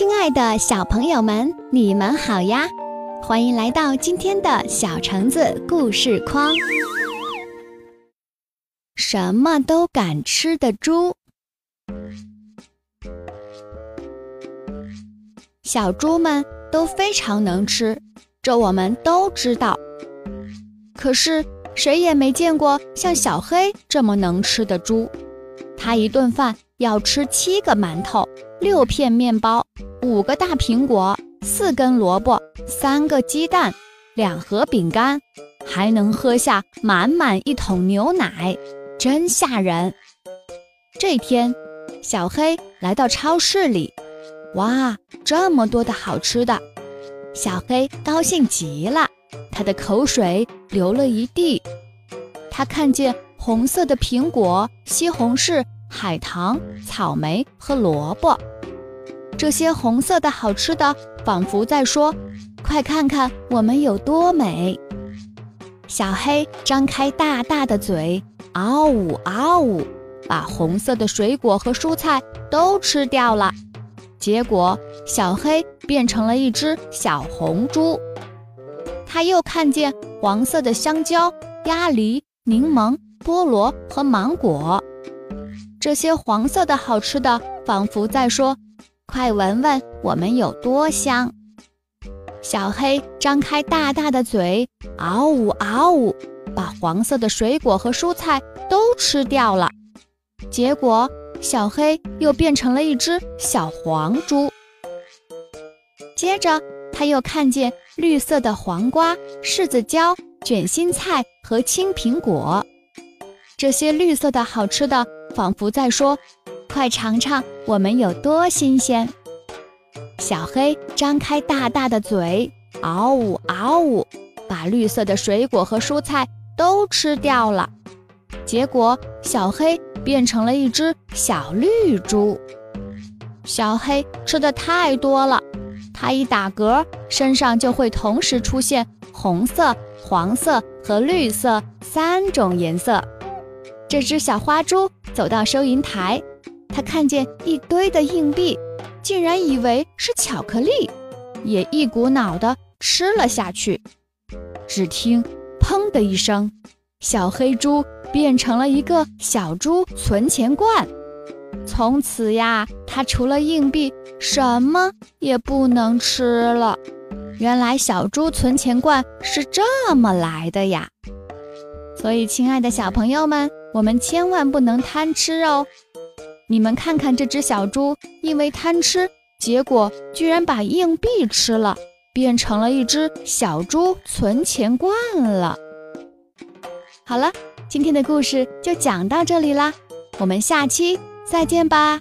亲爱的小朋友们，你们好呀！欢迎来到今天的小橙子故事框。什么都敢吃的猪，小猪们都非常能吃，这我们都知道。可是谁也没见过像小黑这么能吃的猪，他一顿饭要吃七个馒头。六片面包，五个大苹果，四根萝卜，三个鸡蛋，两盒饼干，还能喝下满满一桶牛奶，真吓人。这天，小黑来到超市里，哇，这么多的好吃的，小黑高兴极了，他的口水流了一地。他看见红色的苹果、西红柿。海棠、草莓和萝卜，这些红色的好吃的，仿佛在说：“快看看我们有多美！”小黑张开大大的嘴，嗷呜嗷呜，把红色的水果和蔬菜都吃掉了。结果，小黑变成了一只小红猪。他又看见黄色的香蕉、鸭梨、柠檬、菠萝和芒果。这些黄色的好吃的，仿佛在说：“快闻闻我们有多香！”小黑张开大大的嘴，嗷呜嗷呜，把黄色的水果和蔬菜都吃掉了。结果，小黑又变成了一只小黄猪。接着，他又看见绿色的黄瓜、柿子椒、卷心菜和青苹果，这些绿色的好吃的。仿佛在说：“快尝尝我们有多新鲜！”小黑张开大大的嘴，嗷呜嗷呜，把绿色的水果和蔬菜都吃掉了。结果，小黑变成了一只小绿猪。小黑吃的太多了，它一打嗝，身上就会同时出现红色、黄色和绿色三种颜色。这只小花猪走到收银台，它看见一堆的硬币，竟然以为是巧克力，也一股脑的吃了下去。只听“砰”的一声，小黑猪变成了一个小猪存钱罐。从此呀，它除了硬币，什么也不能吃了。原来小猪存钱罐是这么来的呀！所以，亲爱的小朋友们。我们千万不能贪吃哦！你们看看这只小猪，因为贪吃，结果居然把硬币吃了，变成了一只小猪存钱罐了。好了，今天的故事就讲到这里啦，我们下期再见吧。